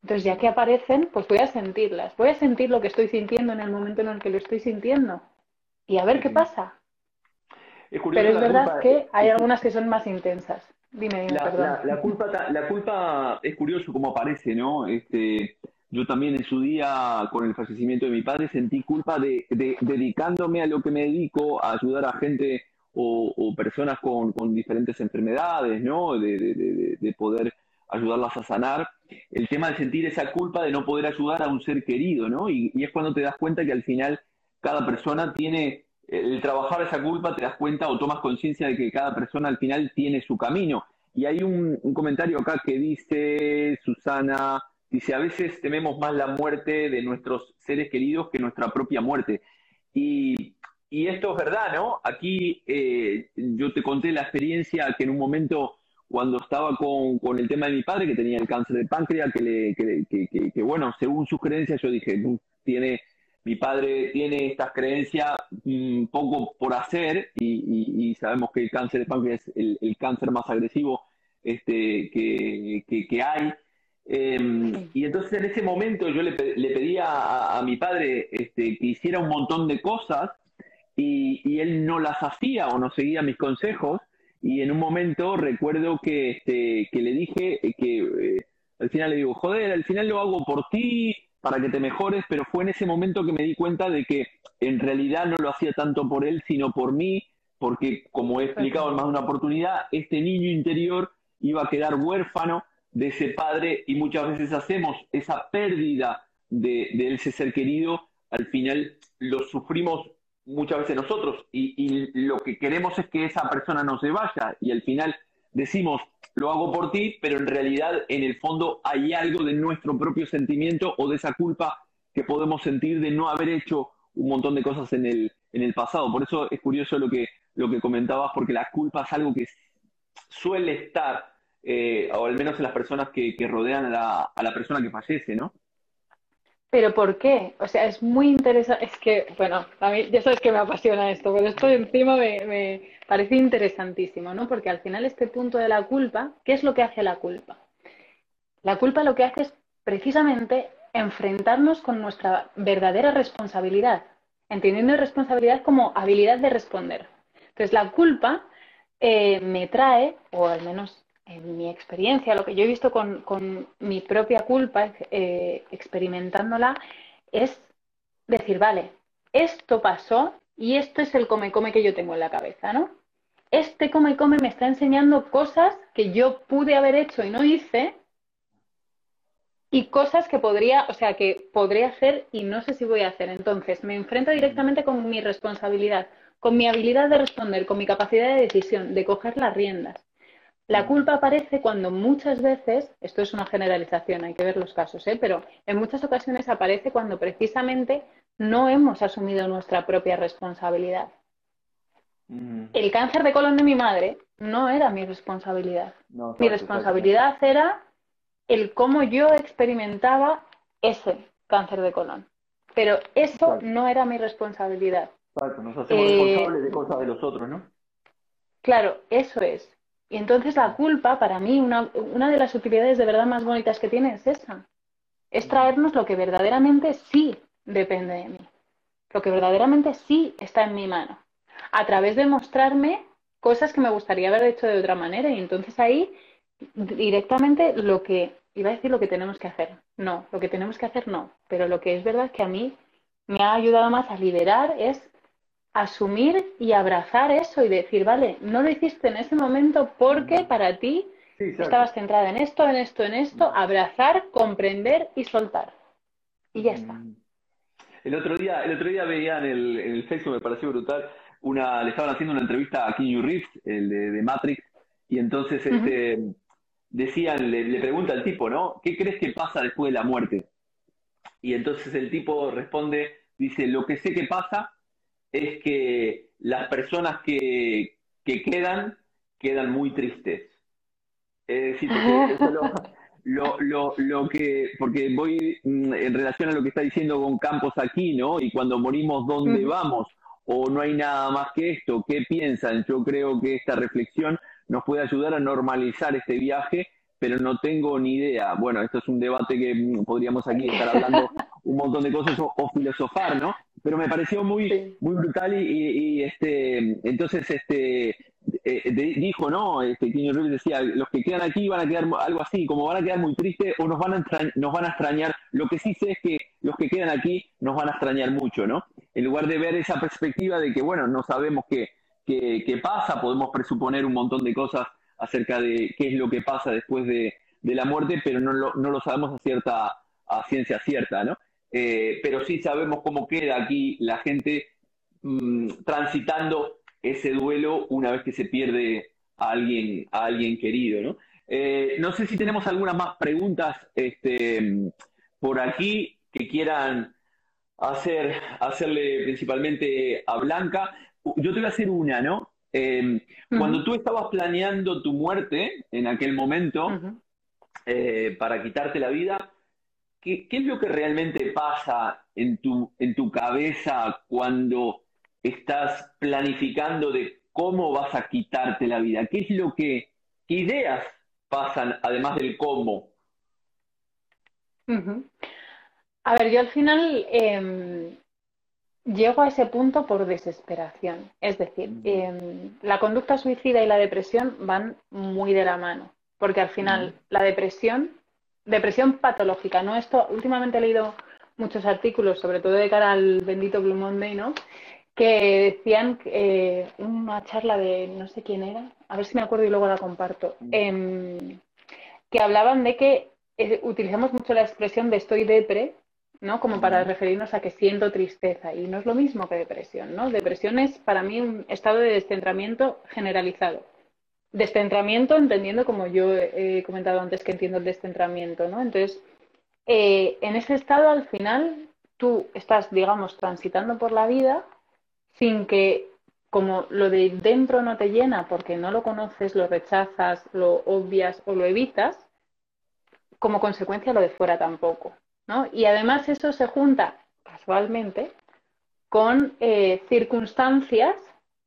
Entonces, ya que aparecen, pues voy a sentirlas. Voy a sentir lo que estoy sintiendo en el momento en el que lo estoy sintiendo. Y a ver qué pasa. Pero es verdad que hay algunas que son más intensas. Dime, dime, la, perdón. La, culpa, la culpa es curioso cómo aparece, ¿no? Este, yo también en su día, con el fallecimiento de mi padre, sentí culpa de, dedicándome a lo que me dedico, a ayudar a gente o, personas con, diferentes enfermedades, ¿no? De, de, poder ayudarlas a sanar. El tema de sentir esa culpa de no poder ayudar a un ser querido, ¿no? y es cuando te das cuenta que al final cada persona tiene el trabajar esa culpa te das cuenta o tomas conciencia de que cada persona al final tiene su camino. Y hay un, comentario acá que dice, Susana, dice, a veces tememos más la muerte de nuestros seres queridos que nuestra propia muerte. Y, esto es verdad, ¿no? Aquí eh, yo te conté la experiencia que en un momento cuando estaba con, el tema de mi padre, que tenía el cáncer de páncreas, que, le, que, que bueno, según sus creencias, yo dije, tiene mi padre tiene estas creencias un poco por hacer y, sabemos que el cáncer de páncreas es el, cáncer más agresivo este, que, hay. Em, y entonces en ese momento yo le, le pedía a, mi padre este, que hiciera un montón de cosas y, él no las hacía o no seguía mis consejos. Y en un momento recuerdo que, este, que le dije que eh, al final le digo, joder, al final lo hago por ti, para que te mejores, pero fue en ese momento que me di cuenta de que en realidad no lo hacía tanto por él, sino por mí, porque como he explicado en más de una oportunidad, este niño interior iba a quedar huérfano de ese padre y muchas veces hacemos esa pérdida de, ese ser querido, al final lo sufrimos muchas veces nosotros y, y, lo que queremos es que esa persona no se vaya y al final decimos lo hago por ti, pero en realidad en el fondo hay algo de nuestro propio sentimiento o de esa culpa que podemos sentir de no haber hecho un montón de cosas en el, en el pasado. Por eso es curioso lo que, lo que comentabas, porque la culpa es algo que suele estar, eh, o al menos en las personas que, rodean a la, a la persona que fallece, ¿no? Pero ¿por qué? O sea, es muy interesante. Es que, bueno, a mí ya sabes que me apasiona esto, pero esto encima me, parece interesantísimo, ¿no? Porque al final este punto de la culpa, ¿qué es lo que hace la culpa? La culpa lo que hace es precisamente enfrentarnos con nuestra verdadera responsabilidad, entendiendo responsabilidad como habilidad de responder. Entonces, la culpa eh, me trae, o al menos en mi experiencia, lo que yo he visto con, mi propia culpa, eh, experimentándola, es decir, vale, esto pasó y esto es el come-come que yo tengo en la cabeza, ¿no? Este come-come me está enseñando cosas que yo pude haber hecho y no hice y cosas que podría, o sea, que podría hacer y no sé si voy a hacer. Entonces, me enfrento directamente con mi responsabilidad, con mi habilidad de responder, con mi capacidad de decisión, de coger las riendas. La culpa aparece cuando muchas veces, esto es una generalización, hay que ver los casos, ¿eh? pero en muchas ocasiones aparece cuando precisamente no hemos asumido nuestra propia responsabilidad. Mm. El cáncer de colon de mi madre no era mi responsabilidad. mi responsabilidad era el cómo yo experimentaba ese cáncer de colon. Pero eso no era mi responsabilidad. Exacto, nos hacemos responsables de cosas de los otros, ¿no? Claro, eso es. Y entonces la culpa, para mí, una, una de las utilidades de verdad más bonitas que tiene es esa. Es traernos lo que verdaderamente sí depende de mí. Lo que verdaderamente sí está en mi mano. A través de mostrarme cosas que me gustaría haber hecho de otra manera. Y entonces ahí directamente lo que, iba a decir lo que tenemos que hacer. No, lo que tenemos que hacer no. Pero lo que es verdad que a mí me ha ayudado más a liderar es asumir y abrazar eso y decir, vale, no lo hiciste en ese momento porque para ti estabas centrada en esto, en esto, en esto, abrazar, comprender y soltar. Y ya está. El otro día, el otro día veía en el, en el Facebook, me pareció brutal, una, le estaban haciendo una entrevista a Keanu Reeves, el de, Matrix, y entonces este, decían, le, le pregunta al tipo, ¿no? ¿Qué crees que pasa después de la muerte? Y entonces el tipo responde, dice, lo que sé que pasa es que las personas que, quedan, quedan muy tristes. Es decir, lo, lo, lo, que, porque voy mm, en relación a lo que está diciendo con Campos aquí, ¿no? Y cuando morimos, ¿dónde vamos? O no hay nada más que esto, ¿qué piensan? Yo creo que esta reflexión nos puede ayudar a normalizar este viaje, pero no tengo ni idea. Bueno, esto es un debate que mm, podríamos aquí estar hablando un montón de cosas o filosofar, ¿no? Pero me pareció muy, muy brutal y, este, entonces este, eh, dijo, ¿no? Este, Reeves decía, los que quedan aquí van a quedar algo así, como van a quedar muy tristes o nos van a, nos van a extrañar. Lo que sí sé es que los que quedan aquí nos van a extrañar mucho, ¿no? En lugar de ver esa perspectiva de que, bueno, no sabemos qué, qué, pasa, podemos presuponer un montón de cosas acerca de qué es lo que pasa después de, de la muerte, pero no lo, no lo sabemos a cierta a ciencia cierta, ¿no? Eh, pero sí sabemos cómo queda aquí la gente mm, transitando ese duelo una vez que se pierde a alguien, a alguien querido, ¿no? Eh, no sé si tenemos algunas más preguntas este, por aquí que quieran hacer, hacerle principalmente a Blanca. Yo te voy a hacer una, ¿no? Em, cuando tú estabas planeando tu muerte en aquel momento eh, para quitarte la vida, ¿qué, es lo que realmente pasa en tu, en tu cabeza cuando estás planificando de cómo vas a quitarte la vida? ¿Qué es lo que, qué ideas pasan además del cómo? A ver, yo al final em, llego a ese punto por desesperación. Es decir, em, la conducta suicida y la depresión van muy de la mano, porque al final la depresión, depresión patológica, ¿no? Esto últimamente he leído muchos artículos, sobre todo de cara al bendito Blue Monday, ¿no? Que decían eh, una charla de no sé quién era, a ver si me acuerdo y luego la comparto, em, que hablaban de que eh, utilizamos mucho la expresión de estoy depre ¿no? Como para referirnos a que siento tristeza. Y no es lo mismo que depresión, ¿no? Depresión es para mí un estado de descentramiento generalizado. Descentramiento entendiendo como yo he comentado antes que entiendo el descentramiento, ¿no? Entonces, eh, en ese estado al final tú estás, digamos, transitando por la vida sin que como lo de dentro no te llena porque no lo conoces, lo rechazas, lo obvias o lo evitas, como consecuencia lo de fuera tampoco. Y además eso se junta casualmente con eh, circunstancias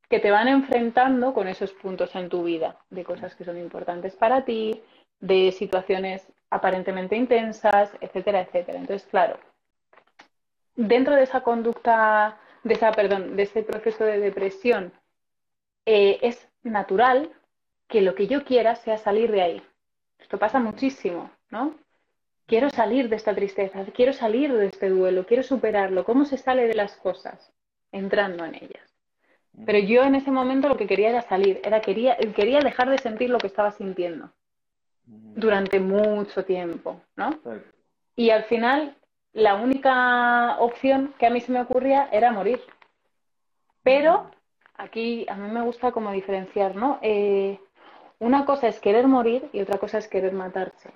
que te van enfrentando con esos puntos en tu vida, de cosas que son importantes para ti, de situaciones aparentemente intensas, etcétera, etcétera. Entonces, claro, dentro de esa conducta, de esa, perdón, de ese proceso de depresión, eh, es natural que lo que yo quiera sea salir de ahí. Esto pasa muchísimo, ¿no? quiero salir de esta tristeza, quiero salir de este duelo, quiero superarlo. ¿Cómo se sale de las cosas? Entrando en ellas. Pero yo en ese momento lo que quería era salir, era quería, quería dejar de sentir lo que estaba sintiendo durante mucho tiempo, ¿no? Y al final la única opción que a mí se me ocurría era morir. Pero aquí a mí me gusta como diferenciar, ¿no? Eh, una cosa es querer morir y otra cosa es querer matarse.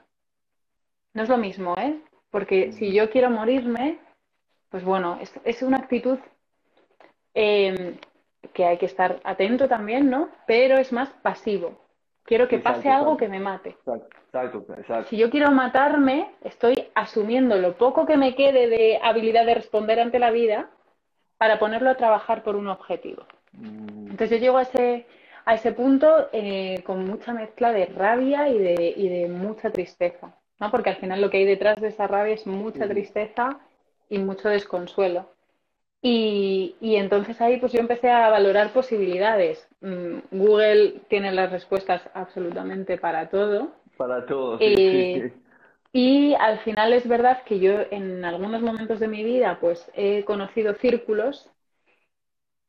No es lo mismo, ¿eh? Porque si yo quiero morirme, pues bueno, es, una actitud em, que hay que estar atento también, ¿no? Pero es más pasivo. Quiero que pase algo que me mate. Exacto, exacto. Si yo quiero matarme, estoy asumiendo lo poco que me quede de habilidad de responder ante la vida para ponerlo a trabajar por un objetivo. Mm. Entonces yo llego a ese, a ese punto eh, con mucha mezcla de rabia y de, y de mucha tristeza. ¿no? Porque al final lo que hay detrás de esa rabia es mucha tristeza y mucho desconsuelo. Y, entonces ahí pues yo empecé a valorar posibilidades. Mm, Google tiene las respuestas absolutamente para todo. Para todo. Eh, y al final es verdad que yo en algunos momentos de mi vida pues he conocido círculos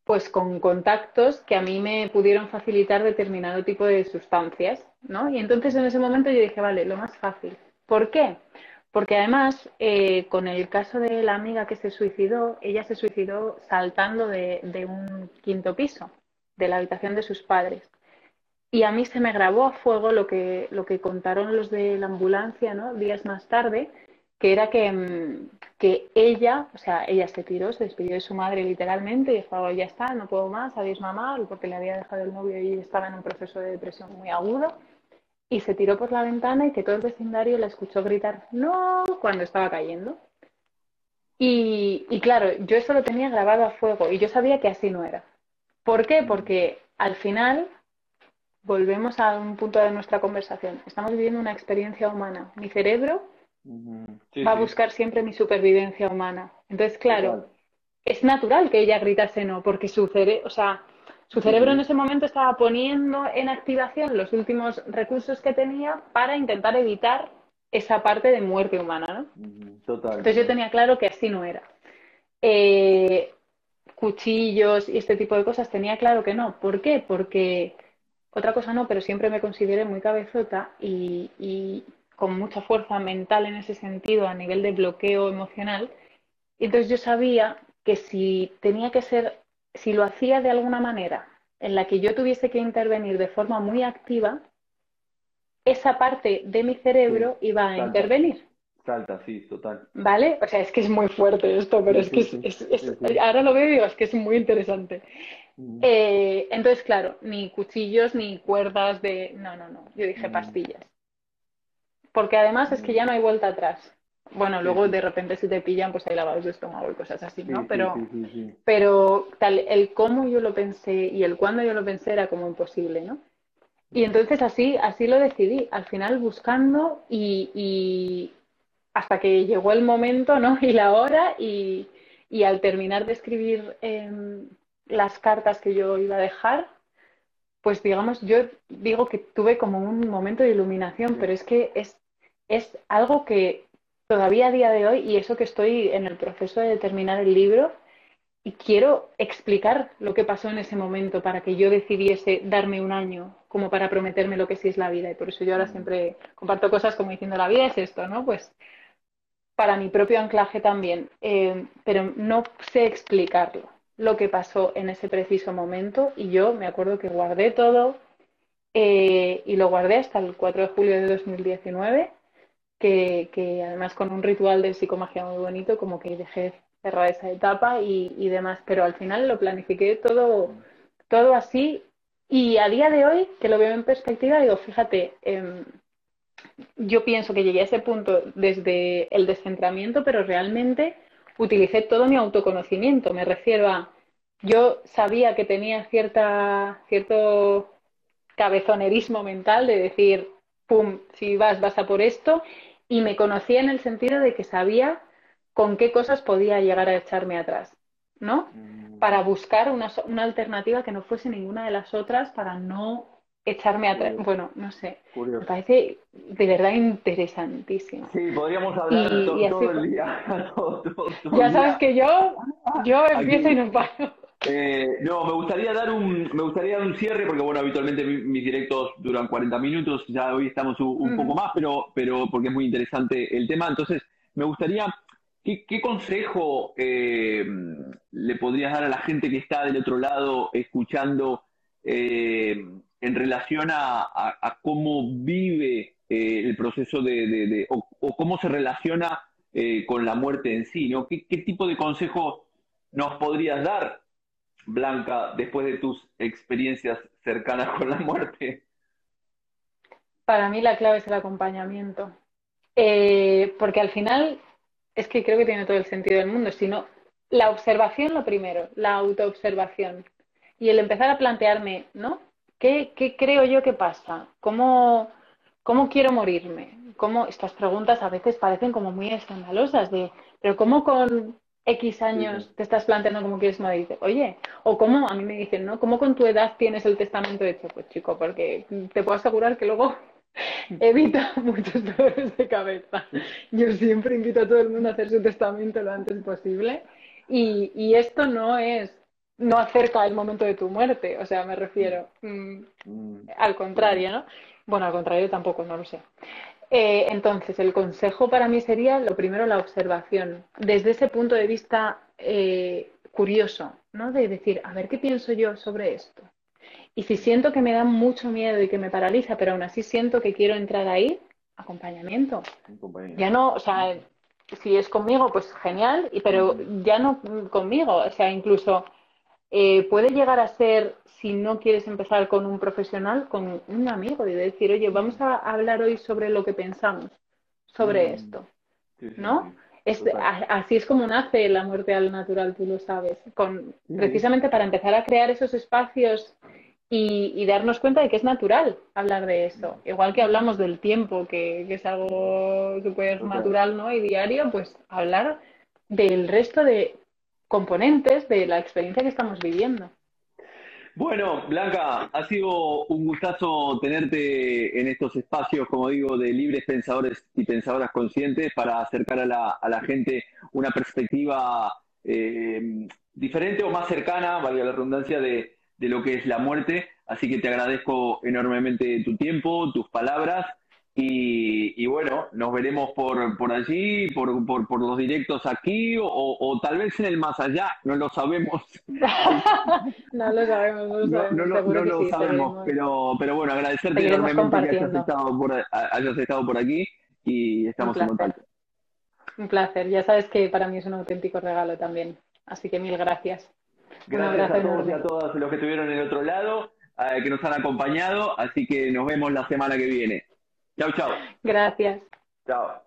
pues con contactos que a mí me pudieron facilitar determinado tipo de sustancias, ¿no? Y entonces en ese momento yo dije, vale, lo más fácil, ¿Por qué? Porque además, eh, con el caso de la amiga que se suicidó, ella se suicidó saltando de, un quinto piso, de la habitación de sus padres. Y a mí se me grabó a fuego lo que, lo que contaron los de la ambulancia, ¿no? Días más tarde, que era que, mm, que ella, o sea, ella se tiró, se despidió de su madre literalmente y dijo, oh, ya está, no puedo más, adiós mamá, porque le había dejado el novio y estaba en un proceso de depresión muy agudo y se tiró por la ventana y que todo el vecindario la escuchó gritar no cuando estaba cayendo. Y, claro, yo eso lo tenía grabado a fuego y yo sabía que así no era. ¿Por qué? Porque al final volvemos a un punto de nuestra conversación. Estamos viviendo una experiencia humana. Mi cerebro va a buscar siempre mi supervivencia humana. Entonces, claro, es natural que ella gritase no, porque su cerebro, o sea, su cerebro en ese momento estaba poniendo en activación los últimos recursos que tenía para intentar evitar esa parte de muerte humana, ¿no? Total. Entonces yo tenía claro que así no era. Eh, cuchillos y este tipo de cosas tenía claro que no. ¿Por qué? Porque otra cosa no, pero siempre me consideré muy cabezota y, y con mucha fuerza mental en ese sentido a nivel de bloqueo emocional. Entonces yo sabía que si tenía que ser si lo hacía de alguna manera en la que yo tuviese que intervenir de forma muy activa, esa parte de mi cerebro iba a intervenir. Salta, sí, total. ¿Vale? O sea, es que es muy fuerte esto, pero es que es, ahora lo veo y digo, es que es muy interesante. Eh, entonces, claro, ni cuchillos ni cuerdas de... No, no, no. Yo dije pastillas. Porque además es que ya no hay vuelta atrás. Bueno, luego de repente si te pillan, pues hay lavados de estómago y cosas así, ¿no? pero, pero tal, el cómo yo lo pensé y el cuándo yo lo pensé era como imposible, ¿no? Y entonces así, así lo decidí, al final buscando y, hasta que llegó el momento, ¿no? Y la hora y, Y al terminar de escribir em, las cartas que yo iba a dejar, pues digamos, yo digo que tuve como un momento de iluminación, pero es que es, es algo que todavía a día de hoy, y eso que estoy en el proceso de terminar el libro, y quiero explicar lo que pasó en ese momento para que yo decidiese darme un año como para prometerme lo que sí es la vida. Y por eso yo ahora siempre comparto cosas como diciendo la vida es esto, ¿no? Pues para mi propio anclaje también, eh, pero no sé explicarlo, lo que pasó en ese preciso momento. Y yo me acuerdo que guardé todo eh, y lo guardé hasta el 4 de julio de 2019, que, además con un ritual de psicomagia muy bonito, como que dejé cerrar esa etapa y, demás, pero al final lo planifiqué todo, todo así. Y a día de hoy, que lo veo en perspectiva, digo, fíjate, em, yo pienso que llegué a ese punto desde el descentramiento, pero realmente utilicé todo mi autoconocimiento. Me refiero a, yo sabía que tenía cierta, cierto cabezonerismo mental de decir, pum, si vas, vas a por esto, y me conocía en el sentido de que sabía con qué cosas podía llegar a echarme atrás, ¿no? Mm. Para buscar una, una, alternativa que no fuese ninguna de las otras para no echarme atrás. Bueno, no sé. Me parece de verdad interesantísimo. Sí, podríamos hablar todo, el día. ya sabes que yo, yo empiezo y no paro. Eh, no, me gustaría dar un me gustaría dar un cierre porque bueno, habitualmente mis directos duran 40 minutos, ya hoy estamos un, poco más, pero pero porque es muy interesante el tema, entonces me gustaría ¿Qué, consejo eh, le podrías dar a la gente que está del otro lado escuchando eh, en relación a, cómo vive el proceso de, o, cómo se relaciona con la muerte en sí? ¿no? ¿Qué, tipo de consejo nos podrías dar, Blanca, después de tus experiencias cercanas con la muerte? Para mí la clave es el acompañamiento. porque al final es que creo que tiene todo el sentido del mundo, sino la observación lo primero, la autoobservación. Y el empezar a plantearme, ¿no? ¿Qué, creo yo que pasa? ¿Cómo, ¿Cómo quiero morirme? ¿Cómo, estas preguntas a veces parecen como muy escandalosas, de, pero ¿cómo con X años te estás planteando cómo quieres morir? Oye, o cómo, a mí me dicen, ¿no? ¿Cómo con tu edad tienes el testamento hecho? Pues chico, porque te puedo asegurar que luego evita muchos dolores de cabeza. Yo siempre invito a todo el mundo a hacer su testamento lo antes posible y, esto no es, no acerca el momento de tu muerte, o sea, me refiero mm, mm. al contrario, ¿no? Bueno, al contrario tampoco, no lo sé. Eh, entonces, el consejo para mí sería, lo primero, la observación, desde ese punto de vista eh, curioso, ¿no? De decir, a ver qué pienso yo sobre esto. Y si siento que me da mucho miedo y que me paraliza, pero aún así siento que quiero entrar ahí, acompañamiento. Ya no, o sea, si es conmigo, pues genial, pero ya no conmigo. O sea, incluso eh, puede llegar a ser, si no quieres empezar con un profesional, con un amigo y decir, oye, vamos a hablar hoy sobre lo que pensamos sobre mm. esto. ¿No? así es como nace la muerte al natural, tú lo sabes, con, precisamente para empezar a crear esos espacios y, darnos cuenta de que es natural hablar de eso. Igual que hablamos del tiempo, que, es algo súper natural ¿no? y diario, pues hablar del resto de componentes de la experiencia que estamos viviendo. Bueno, Blanca, ha sido un gustazo tenerte en estos espacios, como digo, de libres pensadores y pensadoras conscientes para acercar a la, gente una perspectiva eh, diferente o más cercana, valga la redundancia, de lo que es la muerte. Así que te agradezco enormemente tu tiempo, tus palabras. Y, bueno, nos veremos por, por allí, por, por, por los directos aquí o, tal vez en el más allá, no lo sabemos. no lo sabemos, no lo sabemos. No, lo sabemos, pero, pero bueno, agradecerte enormemente que hayas estado, por, hayas estado por aquí y estamos en contacto. Un placer, ya sabes que para mí es un auténtico regalo también, así que mil gracias. Gracias a todos y a todas los que estuvieron en el otro lado, eh, que nos han acompañado. Así que nos vemos la semana que viene. Chao, chao. Gracias. Chao.